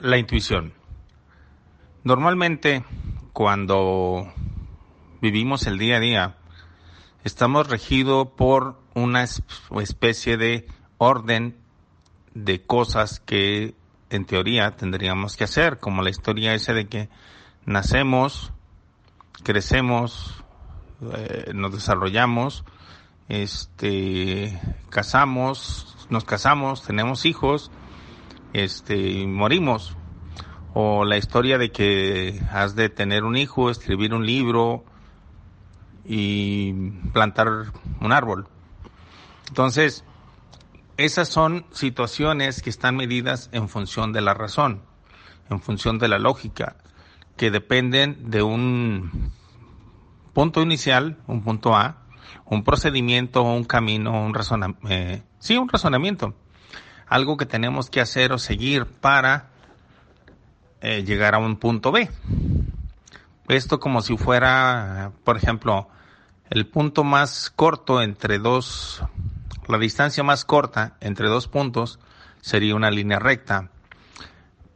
La intuición. Normalmente, cuando vivimos el día a día, estamos regidos por una especie de orden de cosas que en teoría tendríamos que hacer, como la historia esa de que nacemos, crecemos, eh, nos desarrollamos, este, casamos, nos casamos, tenemos hijos, este, morimos. O la historia de que has de tener un hijo, escribir un libro y plantar un árbol. Entonces, esas son situaciones que están medidas en función de la razón, en función de la lógica, que dependen de un punto inicial, un punto A, un procedimiento, un camino, un razonamiento, eh, sí, un razonamiento algo que tenemos que hacer o seguir para eh, llegar a un punto B. Esto como si fuera, por ejemplo, el punto más corto entre dos, la distancia más corta entre dos puntos sería una línea recta.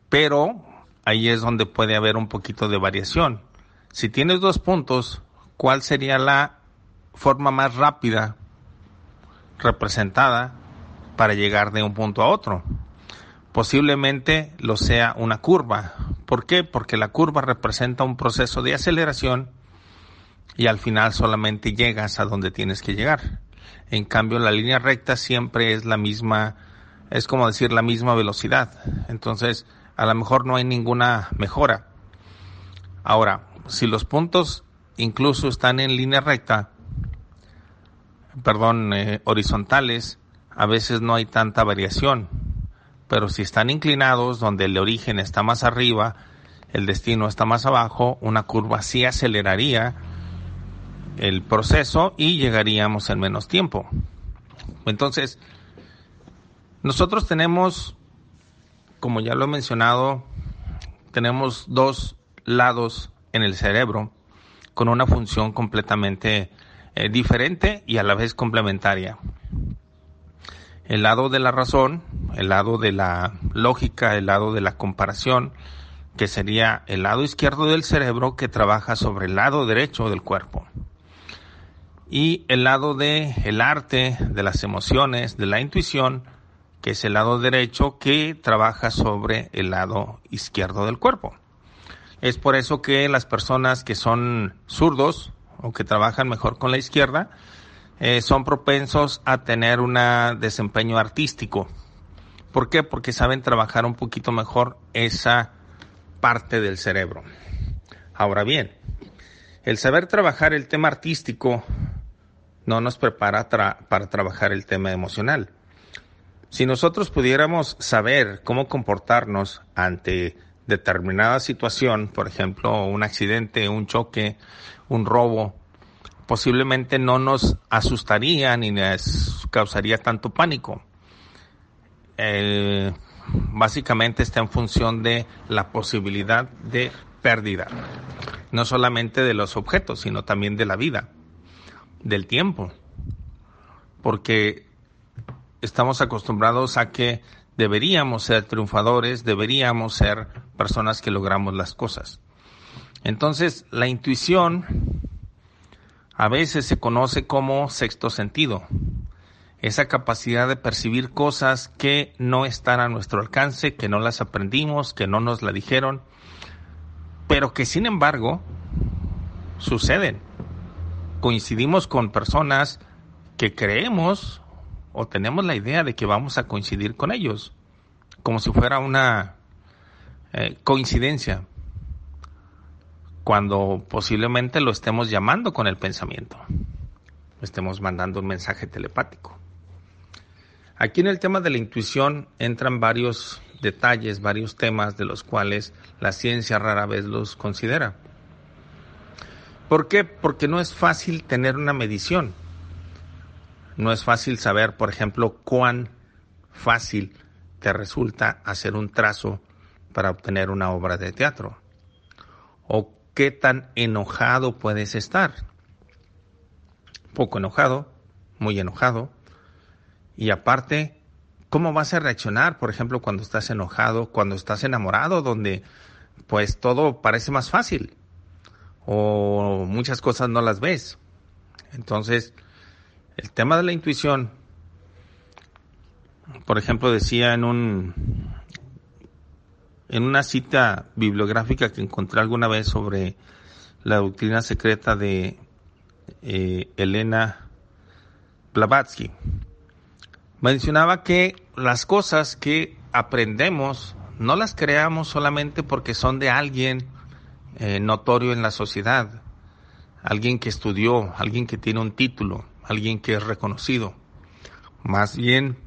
Pero ahí es donde puede haber un poquito de variación. Si tienes dos puntos, ¿cuál sería la forma más rápida representada para llegar de un punto a otro. Posiblemente lo sea una curva. ¿Por qué? Porque la curva representa un proceso de aceleración y al final solamente llegas a donde tienes que llegar. En cambio, la línea recta siempre es la misma, es como decir la misma velocidad. Entonces, a lo mejor no hay ninguna mejora. Ahora, si los puntos incluso están en línea recta, perdón, eh, horizontales, a veces no hay tanta variación, pero si están inclinados, donde el origen está más arriba, el destino está más abajo, una curva sí aceleraría el proceso y llegaríamos en menos tiempo. Entonces, nosotros tenemos, como ya lo he mencionado, tenemos dos lados en el cerebro con una función completamente eh, diferente y a la vez complementaria el lado de la razón, el lado de la lógica, el lado de la comparación, que sería el lado izquierdo del cerebro que trabaja sobre el lado derecho del cuerpo. Y el lado de el arte, de las emociones, de la intuición, que es el lado derecho que trabaja sobre el lado izquierdo del cuerpo. Es por eso que las personas que son zurdos o que trabajan mejor con la izquierda, eh, son propensos a tener un desempeño artístico. ¿Por qué? Porque saben trabajar un poquito mejor esa parte del cerebro. Ahora bien, el saber trabajar el tema artístico no nos prepara para trabajar el tema emocional. Si nosotros pudiéramos saber cómo comportarnos ante determinada situación, por ejemplo, un accidente, un choque, un robo, posiblemente no nos asustaría ni nos causaría tanto pánico. básicamente está en función de la posibilidad de pérdida, no solamente de los objetos, sino también de la vida, del tiempo, porque estamos acostumbrados a que deberíamos ser triunfadores, deberíamos ser personas que logramos las cosas. Entonces, la intuición a veces se conoce como sexto sentido, esa capacidad de percibir cosas que no están a nuestro alcance, que no las aprendimos, que no nos la dijeron, pero que sin embargo suceden. Coincidimos con personas que creemos o tenemos la idea de que vamos a coincidir con ellos, como si fuera una eh, coincidencia cuando posiblemente lo estemos llamando con el pensamiento, estemos mandando un mensaje telepático. Aquí en el tema de la intuición entran varios detalles, varios temas de los cuales la ciencia rara vez los considera. ¿Por qué? Porque no es fácil tener una medición. No es fácil saber, por ejemplo, cuán fácil te resulta hacer un trazo para obtener una obra de teatro. O qué tan enojado puedes estar. Poco enojado, muy enojado. Y aparte, cómo vas a reaccionar, por ejemplo, cuando estás enojado, cuando estás enamorado, donde pues todo parece más fácil o muchas cosas no las ves. Entonces, el tema de la intuición, por ejemplo, decía en un en una cita bibliográfica que encontré alguna vez sobre la doctrina secreta de eh, Elena Blavatsky, mencionaba que las cosas que aprendemos no las creamos solamente porque son de alguien eh, notorio en la sociedad, alguien que estudió, alguien que tiene un título, alguien que es reconocido. Más bien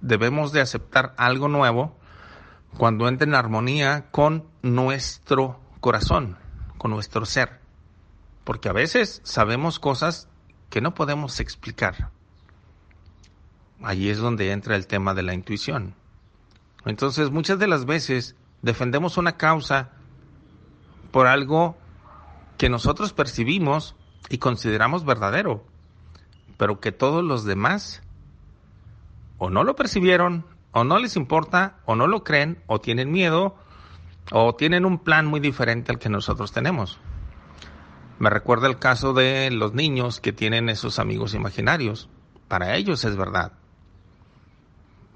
debemos de aceptar algo nuevo cuando entra en armonía con nuestro corazón, con nuestro ser. Porque a veces sabemos cosas que no podemos explicar. Allí es donde entra el tema de la intuición. Entonces, muchas de las veces defendemos una causa por algo que nosotros percibimos y consideramos verdadero, pero que todos los demás o no lo percibieron, o no les importa, o no lo creen, o tienen miedo, o tienen un plan muy diferente al que nosotros tenemos. Me recuerda el caso de los niños que tienen esos amigos imaginarios. Para ellos es verdad.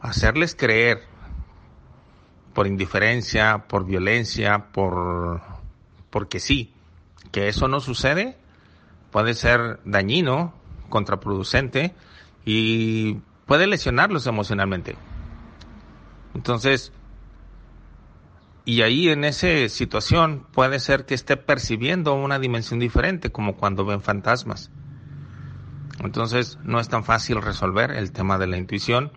Hacerles creer por indiferencia, por violencia, por porque sí, que eso no sucede, puede ser dañino, contraproducente y puede lesionarlos emocionalmente. Entonces, y ahí en esa situación puede ser que esté percibiendo una dimensión diferente, como cuando ven fantasmas. Entonces no es tan fácil resolver el tema de la intuición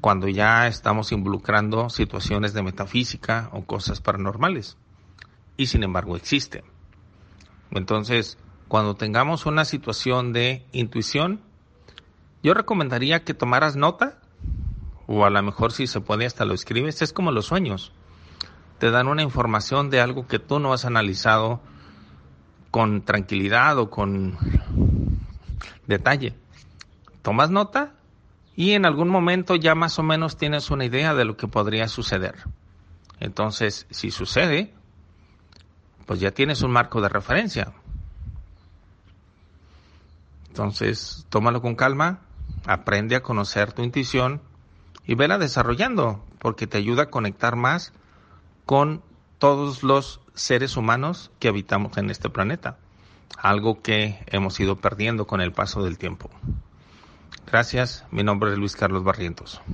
cuando ya estamos involucrando situaciones de metafísica o cosas paranormales. Y sin embargo existe. Entonces, cuando tengamos una situación de intuición, yo recomendaría que tomaras nota, o a lo mejor si se puede hasta lo escribes, es como los sueños te dan una información de algo que tú no has analizado con tranquilidad o con detalle. Tomas nota y en algún momento ya más o menos tienes una idea de lo que podría suceder. Entonces, si sucede, pues ya tienes un marco de referencia. Entonces, tómalo con calma, aprende a conocer tu intuición y vela desarrollando, porque te ayuda a conectar más con todos los seres humanos que habitamos en este planeta, algo que hemos ido perdiendo con el paso del tiempo. Gracias, mi nombre es Luis Carlos Barrientos.